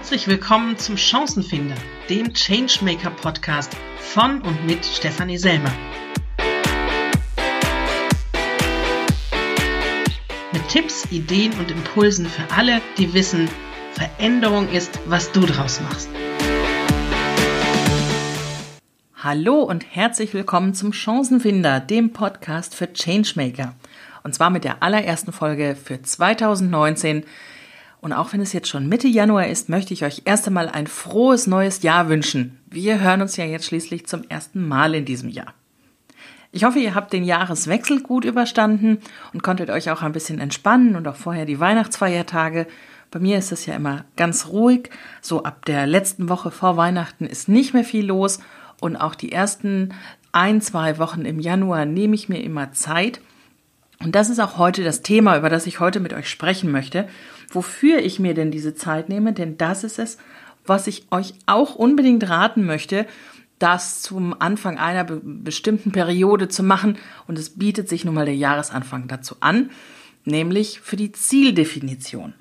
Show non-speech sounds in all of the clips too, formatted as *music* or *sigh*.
Herzlich willkommen zum Chancenfinder, dem Changemaker Podcast von und mit Stefanie Selmer. Mit Tipps, Ideen und Impulsen für alle, die wissen, Veränderung ist, was du draus machst. Hallo und herzlich willkommen zum Chancenfinder, dem Podcast für Changemaker. Und zwar mit der allerersten Folge für 2019 und auch wenn es jetzt schon Mitte Januar ist, möchte ich euch erst einmal ein frohes neues Jahr wünschen. Wir hören uns ja jetzt schließlich zum ersten Mal in diesem Jahr. Ich hoffe, ihr habt den Jahreswechsel gut überstanden und konntet euch auch ein bisschen entspannen und auch vorher die Weihnachtsfeiertage. Bei mir ist es ja immer ganz ruhig. So ab der letzten Woche vor Weihnachten ist nicht mehr viel los und auch die ersten ein, zwei Wochen im Januar nehme ich mir immer Zeit. Und das ist auch heute das Thema, über das ich heute mit euch sprechen möchte wofür ich mir denn diese Zeit nehme, denn das ist es, was ich euch auch unbedingt raten möchte, das zum Anfang einer be bestimmten Periode zu machen. Und es bietet sich nun mal der Jahresanfang dazu an, nämlich für die Zieldefinition.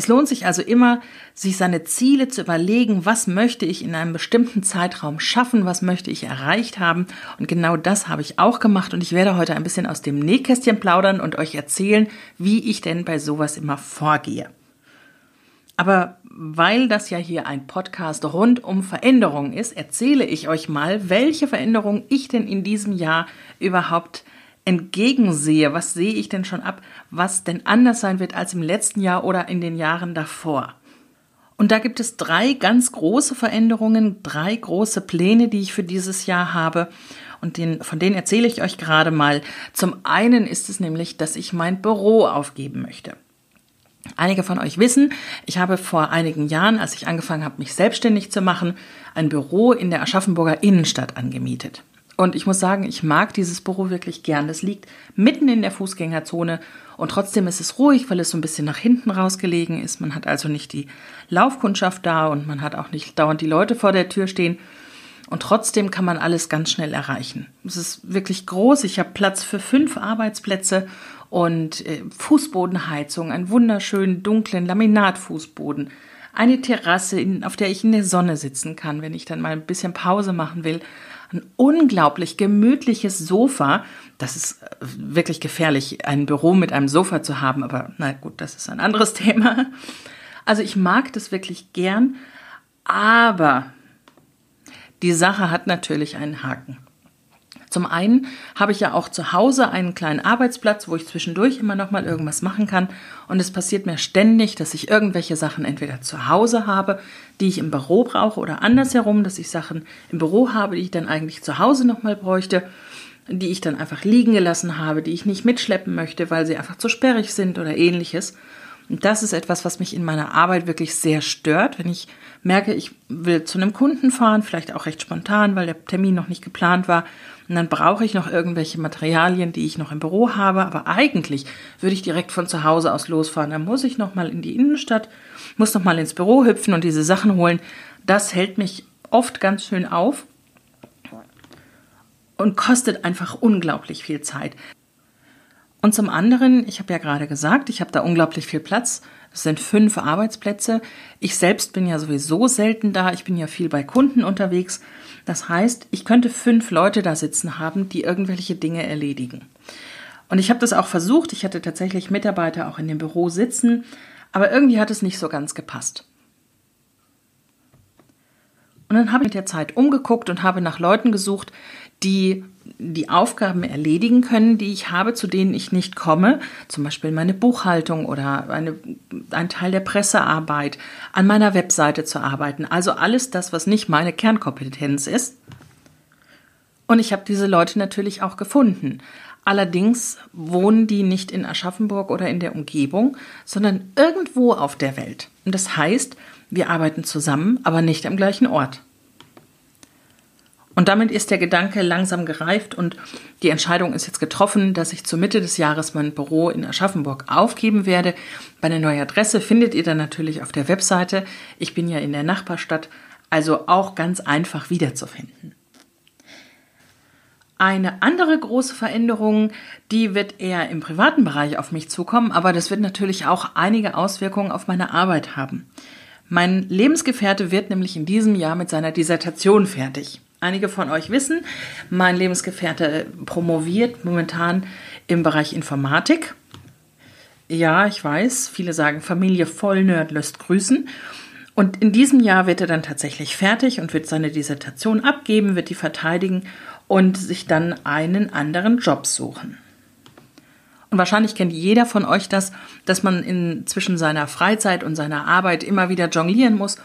Es lohnt sich also immer, sich seine Ziele zu überlegen, was möchte ich in einem bestimmten Zeitraum schaffen, was möchte ich erreicht haben. Und genau das habe ich auch gemacht und ich werde heute ein bisschen aus dem Nähkästchen plaudern und euch erzählen, wie ich denn bei sowas immer vorgehe. Aber weil das ja hier ein Podcast rund um Veränderungen ist, erzähle ich euch mal, welche Veränderungen ich denn in diesem Jahr überhaupt entgegensehe, was sehe ich denn schon ab, was denn anders sein wird als im letzten Jahr oder in den Jahren davor. Und da gibt es drei ganz große Veränderungen, drei große Pläne, die ich für dieses Jahr habe. Und den, von denen erzähle ich euch gerade mal. Zum einen ist es nämlich, dass ich mein Büro aufgeben möchte. Einige von euch wissen, ich habe vor einigen Jahren, als ich angefangen habe, mich selbstständig zu machen, ein Büro in der Aschaffenburger Innenstadt angemietet. Und ich muss sagen, ich mag dieses Büro wirklich gern. Das liegt mitten in der Fußgängerzone und trotzdem ist es ruhig, weil es so ein bisschen nach hinten rausgelegen ist. Man hat also nicht die Laufkundschaft da und man hat auch nicht dauernd die Leute vor der Tür stehen. Und trotzdem kann man alles ganz schnell erreichen. Es ist wirklich groß. Ich habe Platz für fünf Arbeitsplätze und äh, Fußbodenheizung, einen wunderschönen dunklen Laminatfußboden, eine Terrasse, auf der ich in der Sonne sitzen kann, wenn ich dann mal ein bisschen Pause machen will ein unglaublich gemütliches Sofa. Das ist äh, wirklich gefährlich, ein Büro mit einem Sofa zu haben, aber na gut, das ist ein anderes *laughs* Thema. Also ich mag das wirklich gern, aber die Sache hat natürlich einen Haken. Zum einen habe ich ja auch zu Hause einen kleinen Arbeitsplatz, wo ich zwischendurch immer noch mal irgendwas machen kann. Und es passiert mir ständig, dass ich irgendwelche Sachen entweder zu Hause habe, die ich im Büro brauche, oder andersherum, dass ich Sachen im Büro habe, die ich dann eigentlich zu Hause noch mal bräuchte, die ich dann einfach liegen gelassen habe, die ich nicht mitschleppen möchte, weil sie einfach zu sperrig sind oder ähnliches. Und das ist etwas, was mich in meiner Arbeit wirklich sehr stört, wenn ich merke, ich will zu einem Kunden fahren, vielleicht auch recht spontan, weil der Termin noch nicht geplant war und dann brauche ich noch irgendwelche Materialien, die ich noch im Büro habe. Aber eigentlich würde ich direkt von zu Hause aus losfahren. Dann muss ich noch mal in die Innenstadt, muss noch mal ins Büro hüpfen und diese Sachen holen. Das hält mich oft ganz schön auf und kostet einfach unglaublich viel Zeit. Und zum anderen, ich habe ja gerade gesagt, ich habe da unglaublich viel Platz. Das sind fünf Arbeitsplätze. Ich selbst bin ja sowieso selten da. Ich bin ja viel bei Kunden unterwegs. Das heißt, ich könnte fünf Leute da sitzen haben, die irgendwelche Dinge erledigen. Und ich habe das auch versucht. Ich hatte tatsächlich Mitarbeiter auch in dem Büro sitzen, aber irgendwie hat es nicht so ganz gepasst. Und dann habe ich mit der Zeit umgeguckt und habe nach Leuten gesucht, die die Aufgaben erledigen können, die ich habe, zu denen ich nicht komme, zum Beispiel meine Buchhaltung oder eine, ein Teil der Pressearbeit, an meiner Webseite zu arbeiten. Also alles das, was nicht meine Kernkompetenz ist. Und ich habe diese Leute natürlich auch gefunden. Allerdings wohnen die nicht in Aschaffenburg oder in der Umgebung, sondern irgendwo auf der Welt. Und das heißt, wir arbeiten zusammen, aber nicht am gleichen Ort. Und damit ist der Gedanke langsam gereift und die Entscheidung ist jetzt getroffen, dass ich zur Mitte des Jahres mein Büro in Aschaffenburg aufgeben werde. Meine neue Adresse findet ihr dann natürlich auf der Webseite. Ich bin ja in der Nachbarstadt, also auch ganz einfach wiederzufinden. Eine andere große Veränderung, die wird eher im privaten Bereich auf mich zukommen, aber das wird natürlich auch einige Auswirkungen auf meine Arbeit haben. Mein Lebensgefährte wird nämlich in diesem Jahr mit seiner Dissertation fertig. Einige von euch wissen, mein Lebensgefährte promoviert momentan im Bereich Informatik. Ja, ich weiß, viele sagen, Familie Vollnerd lässt grüßen. Und in diesem Jahr wird er dann tatsächlich fertig und wird seine Dissertation abgeben, wird die verteidigen und sich dann einen anderen Job suchen. Und wahrscheinlich kennt jeder von euch das, dass man in, zwischen seiner Freizeit und seiner Arbeit immer wieder jonglieren muss,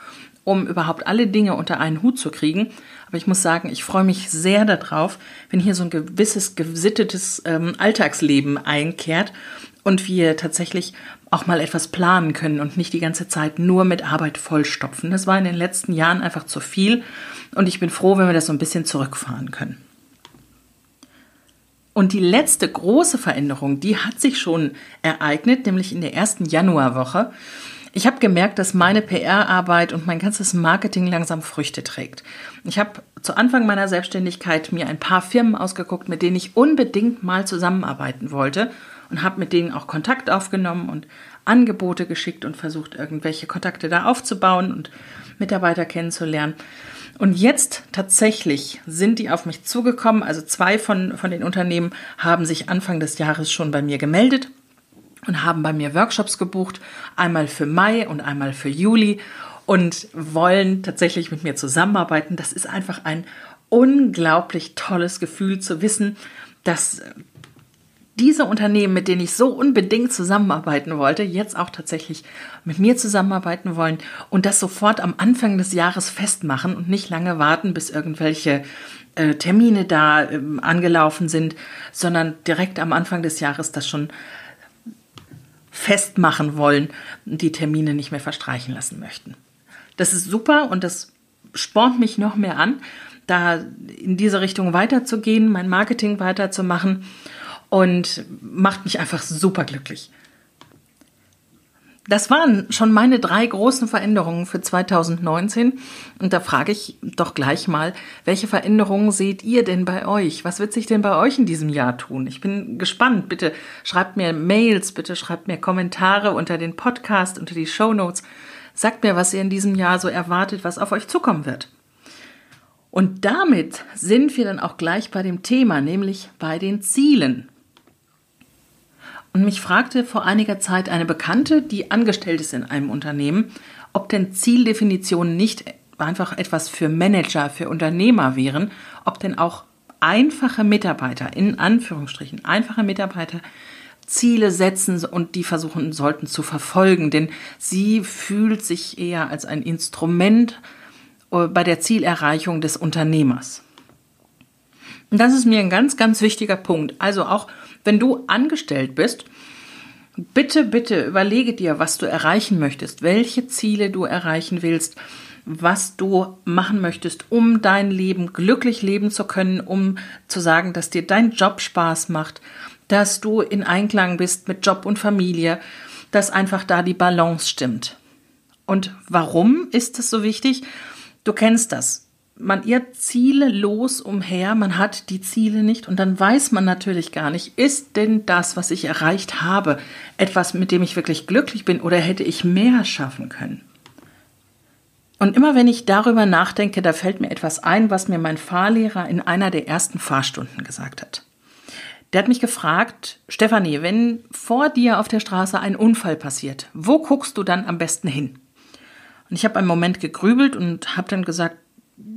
um überhaupt alle Dinge unter einen Hut zu kriegen. Aber ich muss sagen, ich freue mich sehr darauf, wenn hier so ein gewisses gesittetes ähm, Alltagsleben einkehrt und wir tatsächlich auch mal etwas planen können und nicht die ganze Zeit nur mit Arbeit vollstopfen. Das war in den letzten Jahren einfach zu viel und ich bin froh, wenn wir das so ein bisschen zurückfahren können. Und die letzte große Veränderung, die hat sich schon ereignet, nämlich in der ersten Januarwoche. Ich habe gemerkt, dass meine PR-Arbeit und mein ganzes Marketing langsam Früchte trägt. Ich habe zu Anfang meiner Selbstständigkeit mir ein paar Firmen ausgeguckt, mit denen ich unbedingt mal zusammenarbeiten wollte und habe mit denen auch Kontakt aufgenommen und Angebote geschickt und versucht, irgendwelche Kontakte da aufzubauen und Mitarbeiter kennenzulernen. Und jetzt tatsächlich sind die auf mich zugekommen. Also zwei von, von den Unternehmen haben sich Anfang des Jahres schon bei mir gemeldet und haben bei mir Workshops gebucht, einmal für Mai und einmal für Juli und wollen tatsächlich mit mir zusammenarbeiten. Das ist einfach ein unglaublich tolles Gefühl zu wissen, dass diese Unternehmen, mit denen ich so unbedingt zusammenarbeiten wollte, jetzt auch tatsächlich mit mir zusammenarbeiten wollen und das sofort am Anfang des Jahres festmachen und nicht lange warten, bis irgendwelche äh, Termine da äh, angelaufen sind, sondern direkt am Anfang des Jahres das schon festmachen wollen und die Termine nicht mehr verstreichen lassen möchten. Das ist super und das spornt mich noch mehr an, da in diese Richtung weiterzugehen, mein Marketing weiterzumachen und macht mich einfach super glücklich. Das waren schon meine drei großen Veränderungen für 2019. Und da frage ich doch gleich mal, welche Veränderungen seht ihr denn bei euch? Was wird sich denn bei euch in diesem Jahr tun? Ich bin gespannt. Bitte schreibt mir Mails, bitte schreibt mir Kommentare unter den Podcast, unter die Show Notes. Sagt mir, was ihr in diesem Jahr so erwartet, was auf euch zukommen wird. Und damit sind wir dann auch gleich bei dem Thema, nämlich bei den Zielen. Und mich fragte vor einiger Zeit eine Bekannte, die angestellt ist in einem Unternehmen, ob denn Zieldefinitionen nicht einfach etwas für Manager, für Unternehmer wären, ob denn auch einfache Mitarbeiter, in Anführungsstrichen, einfache Mitarbeiter Ziele setzen und die versuchen sollten zu verfolgen, denn sie fühlt sich eher als ein Instrument äh, bei der Zielerreichung des Unternehmers. Und das ist mir ein ganz, ganz wichtiger Punkt. Also auch wenn du angestellt bist, bitte, bitte überlege dir, was du erreichen möchtest, welche Ziele du erreichen willst, was du machen möchtest, um dein Leben glücklich leben zu können, um zu sagen, dass dir dein Job Spaß macht, dass du in Einklang bist mit Job und Familie, dass einfach da die Balance stimmt. Und warum ist es so wichtig? Du kennst das man irrt Ziele los umher, man hat die Ziele nicht und dann weiß man natürlich gar nicht, ist denn das, was ich erreicht habe, etwas, mit dem ich wirklich glücklich bin oder hätte ich mehr schaffen können? Und immer wenn ich darüber nachdenke, da fällt mir etwas ein, was mir mein Fahrlehrer in einer der ersten Fahrstunden gesagt hat. Der hat mich gefragt, Stefanie, wenn vor dir auf der Straße ein Unfall passiert, wo guckst du dann am besten hin? Und ich habe einen Moment gegrübelt und habe dann gesagt,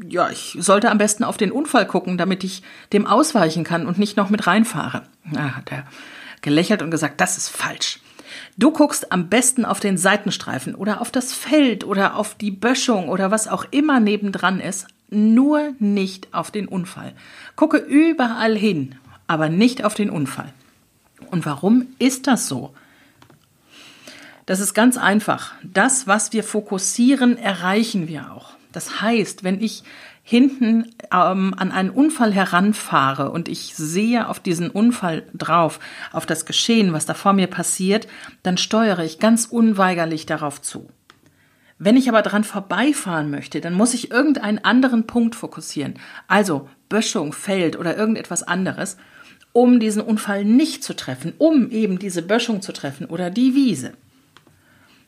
ja, ich sollte am besten auf den Unfall gucken, damit ich dem ausweichen kann und nicht noch mit reinfahre. Na, hat er gelächelt und gesagt, das ist falsch. Du guckst am besten auf den Seitenstreifen oder auf das Feld oder auf die Böschung oder was auch immer nebendran ist, nur nicht auf den Unfall. Gucke überall hin, aber nicht auf den Unfall. Und warum ist das so? Das ist ganz einfach. Das, was wir fokussieren, erreichen wir auch. Das heißt, wenn ich hinten ähm, an einen Unfall heranfahre und ich sehe auf diesen Unfall drauf, auf das Geschehen, was da vor mir passiert, dann steuere ich ganz unweigerlich darauf zu. Wenn ich aber dran vorbeifahren möchte, dann muss ich irgendeinen anderen Punkt fokussieren, also Böschung, Feld oder irgendetwas anderes, um diesen Unfall nicht zu treffen, um eben diese Böschung zu treffen oder die Wiese.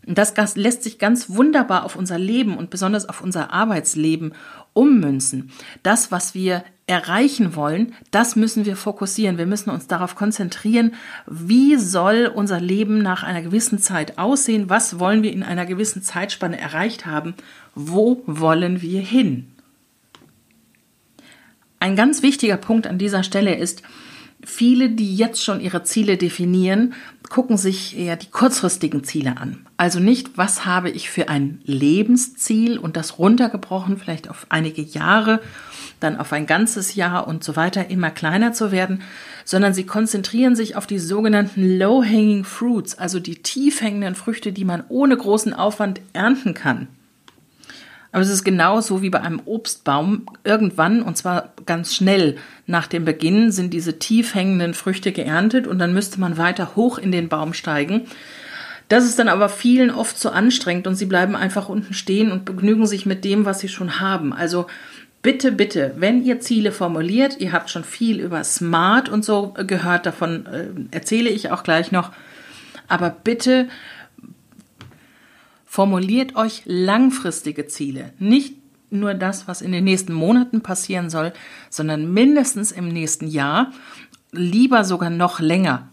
Das lässt sich ganz wunderbar auf unser Leben und besonders auf unser Arbeitsleben ummünzen. Das, was wir erreichen wollen, das müssen wir fokussieren. Wir müssen uns darauf konzentrieren, wie soll unser Leben nach einer gewissen Zeit aussehen, was wollen wir in einer gewissen Zeitspanne erreicht haben, wo wollen wir hin. Ein ganz wichtiger Punkt an dieser Stelle ist, viele, die jetzt schon ihre Ziele definieren, gucken sich eher die kurzfristigen Ziele an. Also nicht, was habe ich für ein Lebensziel und das runtergebrochen, vielleicht auf einige Jahre, dann auf ein ganzes Jahr und so weiter, immer kleiner zu werden, sondern sie konzentrieren sich auf die sogenannten Low-Hanging Fruits, also die tief hängenden Früchte, die man ohne großen Aufwand ernten kann. Aber es ist genauso wie bei einem Obstbaum. Irgendwann, und zwar ganz schnell nach dem Beginn, sind diese tief hängenden Früchte geerntet und dann müsste man weiter hoch in den Baum steigen. Das ist dann aber vielen oft zu anstrengend und sie bleiben einfach unten stehen und begnügen sich mit dem, was sie schon haben. Also bitte, bitte, wenn ihr Ziele formuliert, ihr habt schon viel über Smart und so gehört, davon äh, erzähle ich auch gleich noch, aber bitte Formuliert euch langfristige Ziele, nicht nur das, was in den nächsten Monaten passieren soll, sondern mindestens im nächsten Jahr, lieber sogar noch länger.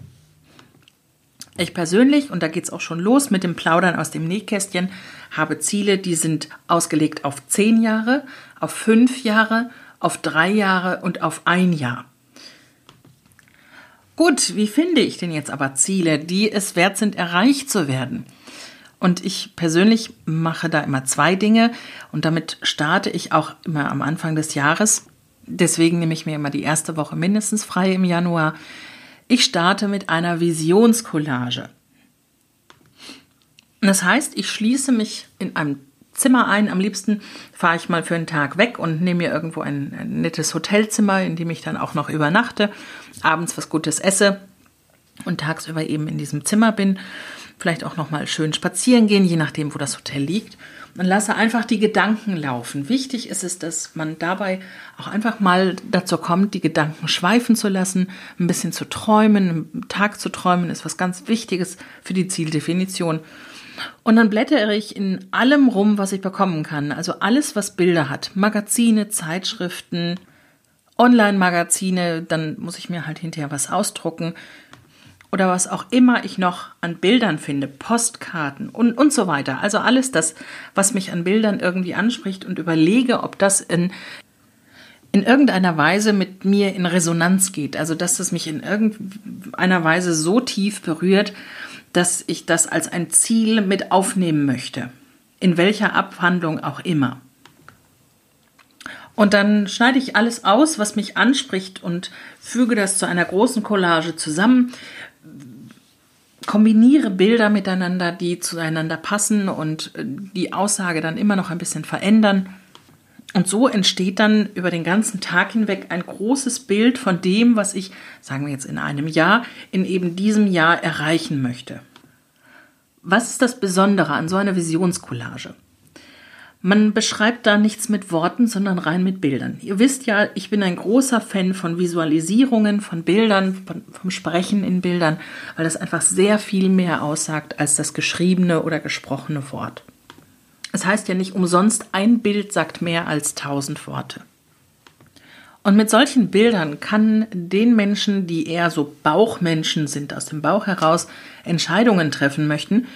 Ich persönlich, und da geht es auch schon los mit dem Plaudern aus dem Nähkästchen, habe Ziele, die sind ausgelegt auf zehn Jahre, auf fünf Jahre, auf drei Jahre und auf ein Jahr. Gut, wie finde ich denn jetzt aber Ziele, die es wert sind, erreicht zu werden? Und ich persönlich mache da immer zwei Dinge und damit starte ich auch immer am Anfang des Jahres. Deswegen nehme ich mir immer die erste Woche mindestens frei im Januar. Ich starte mit einer Visionscollage. Das heißt, ich schließe mich in einem Zimmer ein. Am liebsten fahre ich mal für einen Tag weg und nehme mir irgendwo ein, ein nettes Hotelzimmer, in dem ich dann auch noch übernachte, abends was Gutes esse und tagsüber eben in diesem Zimmer bin vielleicht auch noch mal schön spazieren gehen, je nachdem, wo das Hotel liegt. Und lasse einfach die Gedanken laufen. Wichtig ist es, dass man dabei auch einfach mal dazu kommt, die Gedanken schweifen zu lassen, ein bisschen zu träumen. Einen Tag zu träumen ist was ganz Wichtiges für die Zieldefinition. Und dann blättere ich in allem rum, was ich bekommen kann. Also alles, was Bilder hat. Magazine, Zeitschriften, Online-Magazine. Dann muss ich mir halt hinterher was ausdrucken oder was auch immer ich noch an Bildern finde, Postkarten und, und so weiter. Also alles das, was mich an Bildern irgendwie anspricht und überlege, ob das in, in irgendeiner Weise mit mir in Resonanz geht. Also dass es mich in irgendeiner Weise so tief berührt, dass ich das als ein Ziel mit aufnehmen möchte. In welcher Abhandlung auch immer. Und dann schneide ich alles aus, was mich anspricht und füge das zu einer großen Collage zusammen, kombiniere Bilder miteinander, die zueinander passen und äh, die Aussage dann immer noch ein bisschen verändern. Und so entsteht dann über den ganzen Tag hinweg ein großes Bild von dem, was ich, sagen wir jetzt in einem Jahr, in eben diesem Jahr erreichen möchte. Was ist das Besondere an so einer Visionscollage? Man beschreibt da nichts mit Worten, sondern rein mit Bildern. Ihr wisst ja, ich bin ein großer Fan von Visualisierungen, von Bildern, von, vom Sprechen in Bildern, weil das einfach sehr viel mehr aussagt als das geschriebene oder gesprochene Wort. Es heißt ja nicht umsonst, ein Bild sagt mehr als tausend Worte. Und mit solchen Bildern kann den Menschen, die eher so Bauchmenschen sind, aus dem Bauch heraus Entscheidungen treffen möchten,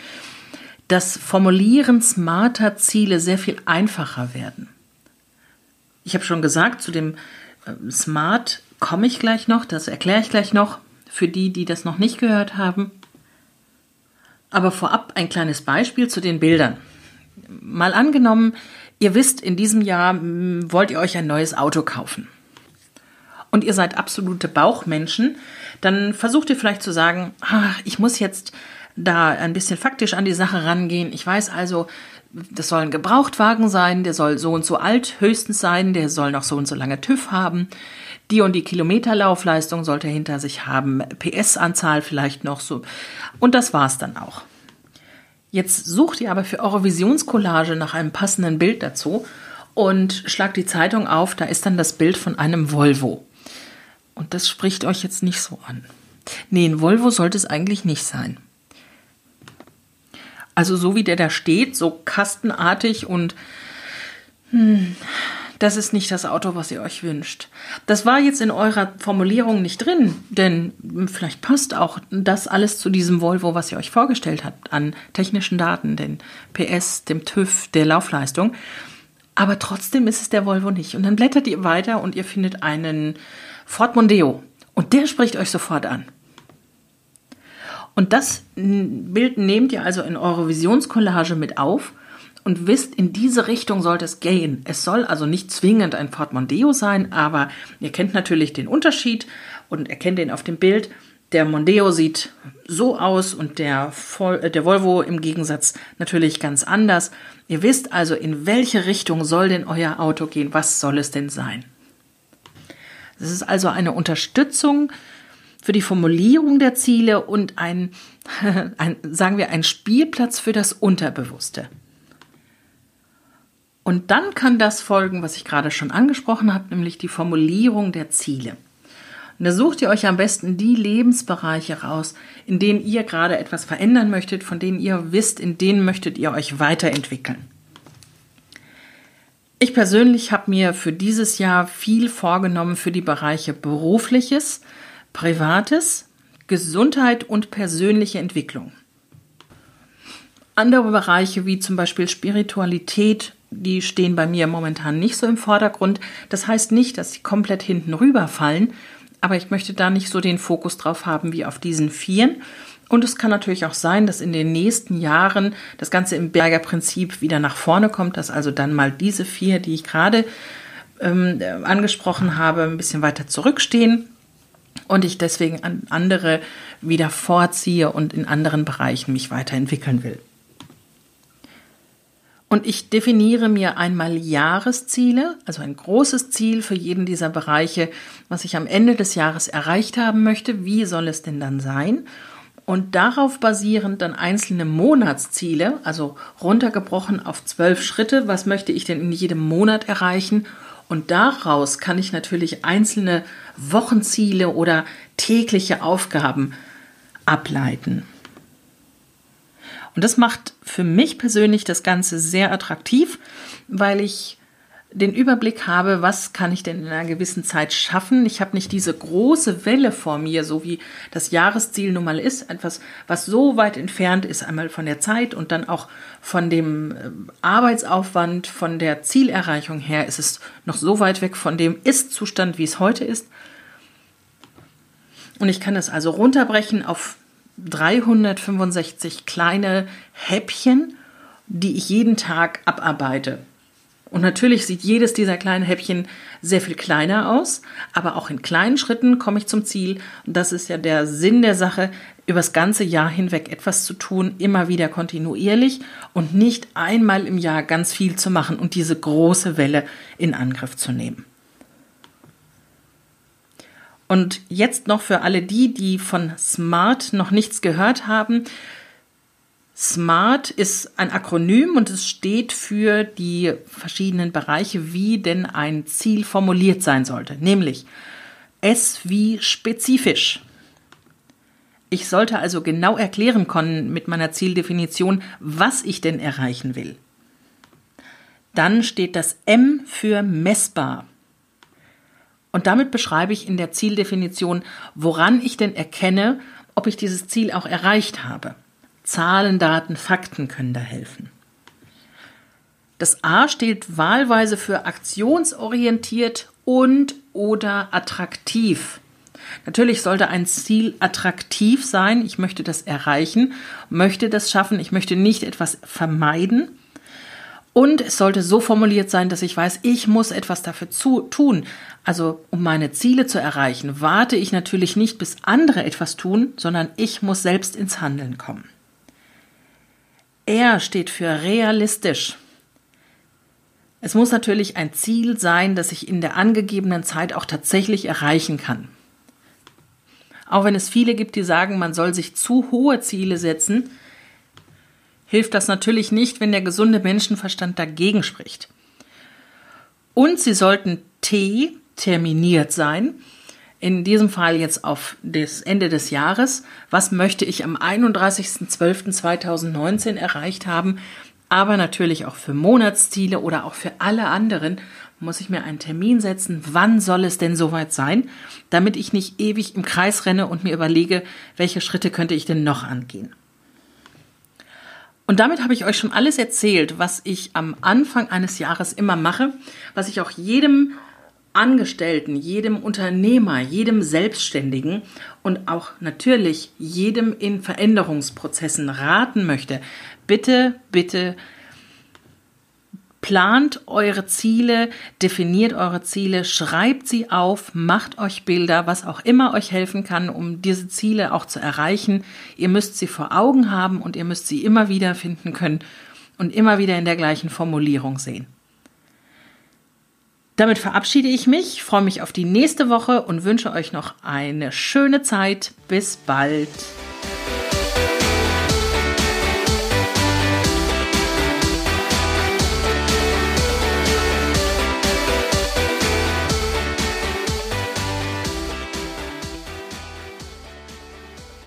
das Formulieren smarter Ziele sehr viel einfacher werden. Ich habe schon gesagt, zu dem äh, Smart komme ich gleich noch, das erkläre ich gleich noch für die, die das noch nicht gehört haben. Aber vorab ein kleines Beispiel zu den Bildern. Mal angenommen, ihr wisst, in diesem Jahr wollt ihr euch ein neues Auto kaufen. Und ihr seid absolute Bauchmenschen, dann versucht ihr vielleicht zu sagen, ach, ich muss jetzt da ein bisschen faktisch an die Sache rangehen. Ich weiß also, das soll ein Gebrauchtwagen sein, der soll so und so alt höchstens sein, der soll noch so und so lange TÜV haben. Die und die Kilometerlaufleistung sollte er hinter sich haben, PS-Anzahl vielleicht noch so. Und das war's dann auch. Jetzt sucht ihr aber für eure Visionscollage nach einem passenden Bild dazu und schlagt die Zeitung auf, da ist dann das Bild von einem Volvo. Und das spricht euch jetzt nicht so an. Nee, ein Volvo sollte es eigentlich nicht sein. Also so wie der da steht, so kastenartig und hm, das ist nicht das Auto, was ihr euch wünscht. Das war jetzt in eurer Formulierung nicht drin, denn vielleicht passt auch das alles zu diesem Volvo, was ihr euch vorgestellt habt, an technischen Daten, den PS, dem TÜV, der Laufleistung. Aber trotzdem ist es der Volvo nicht. Und dann blättert ihr weiter und ihr findet einen Ford Mondeo. Und der spricht euch sofort an. Und das Bild nehmt ihr also in eure Visionskollage mit auf und wisst, in diese Richtung sollte es gehen. Es soll also nicht zwingend ein Ford Mondeo sein, aber ihr kennt natürlich den Unterschied und erkennt den auf dem Bild. Der Mondeo sieht so aus und der, äh, der Volvo im Gegensatz natürlich ganz anders. Ihr wisst also, in welche Richtung soll denn euer Auto gehen? Was soll es denn sein? Es ist also eine Unterstützung für die Formulierung der Ziele und ein, *laughs* ein, sagen wir, ein Spielplatz für das Unterbewusste. Und dann kann das folgen, was ich gerade schon angesprochen habe, nämlich die Formulierung der Ziele. Und da sucht ihr euch am besten die Lebensbereiche raus, in denen ihr gerade etwas verändern möchtet, von denen ihr wisst, in denen möchtet ihr euch weiterentwickeln. Ich persönlich habe mir für dieses Jahr viel vorgenommen für die Bereiche berufliches, privates, Gesundheit und persönliche Entwicklung. Andere Bereiche wie zum Beispiel Spiritualität, die stehen bei mir momentan nicht so im Vordergrund. Das heißt nicht, dass sie komplett hinten rüberfallen, aber ich möchte da nicht so den Fokus drauf haben wie auf diesen Vieren. Und es kann natürlich auch sein, dass in den nächsten Jahren das Ganze im Berger Prinzip wieder nach vorne kommt, dass also dann mal diese vier, die ich gerade ähm, angesprochen habe, ein bisschen weiter zurückstehen und ich deswegen an andere wieder vorziehe und in anderen Bereichen mich weiterentwickeln will. Und ich definiere mir einmal Jahresziele, also ein großes Ziel für jeden dieser Bereiche, was ich am Ende des Jahres erreicht haben möchte. Wie soll es denn dann sein? Und darauf basierend dann einzelne Monatsziele, also runtergebrochen auf zwölf Schritte. Was möchte ich denn in jedem Monat erreichen? Und daraus kann ich natürlich einzelne Wochenziele oder tägliche Aufgaben ableiten. Und das macht für mich persönlich das Ganze sehr attraktiv, weil ich den Überblick habe, was kann ich denn in einer gewissen Zeit schaffen. Ich habe nicht diese große Welle vor mir, so wie das Jahresziel nun mal ist, etwas, was so weit entfernt ist, einmal von der Zeit und dann auch von dem äh, Arbeitsaufwand, von der Zielerreichung her, ist es noch so weit weg von dem Ist-Zustand, wie es heute ist. Und ich kann das also runterbrechen auf 365 kleine Häppchen, die ich jeden Tag abarbeite. Und natürlich sieht jedes dieser kleinen Häppchen sehr viel kleiner aus, aber auch in kleinen Schritten komme ich zum Ziel. Und das ist ja der Sinn der Sache, übers ganze Jahr hinweg etwas zu tun, immer wieder kontinuierlich und nicht einmal im Jahr ganz viel zu machen und diese große Welle in Angriff zu nehmen. Und jetzt noch für alle die, die von SMART noch nichts gehört haben. SMART ist ein Akronym und es steht für die verschiedenen Bereiche, wie denn ein Ziel formuliert sein sollte. Nämlich S wie spezifisch. Ich sollte also genau erklären können mit meiner Zieldefinition, was ich denn erreichen will. Dann steht das M für messbar. Und damit beschreibe ich in der Zieldefinition, woran ich denn erkenne, ob ich dieses Ziel auch erreicht habe. Zahlen, Daten, Fakten können da helfen. Das A steht wahlweise für aktionsorientiert und oder attraktiv. Natürlich sollte ein Ziel attraktiv sein. Ich möchte das erreichen, möchte das schaffen. Ich möchte nicht etwas vermeiden. Und es sollte so formuliert sein, dass ich weiß, ich muss etwas dafür zu, tun. Also um meine Ziele zu erreichen, warte ich natürlich nicht, bis andere etwas tun, sondern ich muss selbst ins Handeln kommen. R steht für realistisch. Es muss natürlich ein Ziel sein, das ich in der angegebenen Zeit auch tatsächlich erreichen kann. Auch wenn es viele gibt, die sagen, man soll sich zu hohe Ziele setzen, hilft das natürlich nicht, wenn der gesunde Menschenverstand dagegen spricht. Und sie sollten T terminiert sein. In diesem Fall jetzt auf das Ende des Jahres. Was möchte ich am 31.12.2019 erreicht haben? Aber natürlich auch für Monatsziele oder auch für alle anderen muss ich mir einen Termin setzen, wann soll es denn soweit sein, damit ich nicht ewig im Kreis renne und mir überlege, welche Schritte könnte ich denn noch angehen. Und damit habe ich euch schon alles erzählt, was ich am Anfang eines Jahres immer mache, was ich auch jedem Angestellten, jedem Unternehmer, jedem Selbstständigen und auch natürlich jedem in Veränderungsprozessen raten möchte. Bitte, bitte Plant eure Ziele, definiert eure Ziele, schreibt sie auf, macht euch Bilder, was auch immer euch helfen kann, um diese Ziele auch zu erreichen. Ihr müsst sie vor Augen haben und ihr müsst sie immer wieder finden können und immer wieder in der gleichen Formulierung sehen. Damit verabschiede ich mich, freue mich auf die nächste Woche und wünsche euch noch eine schöne Zeit. Bis bald.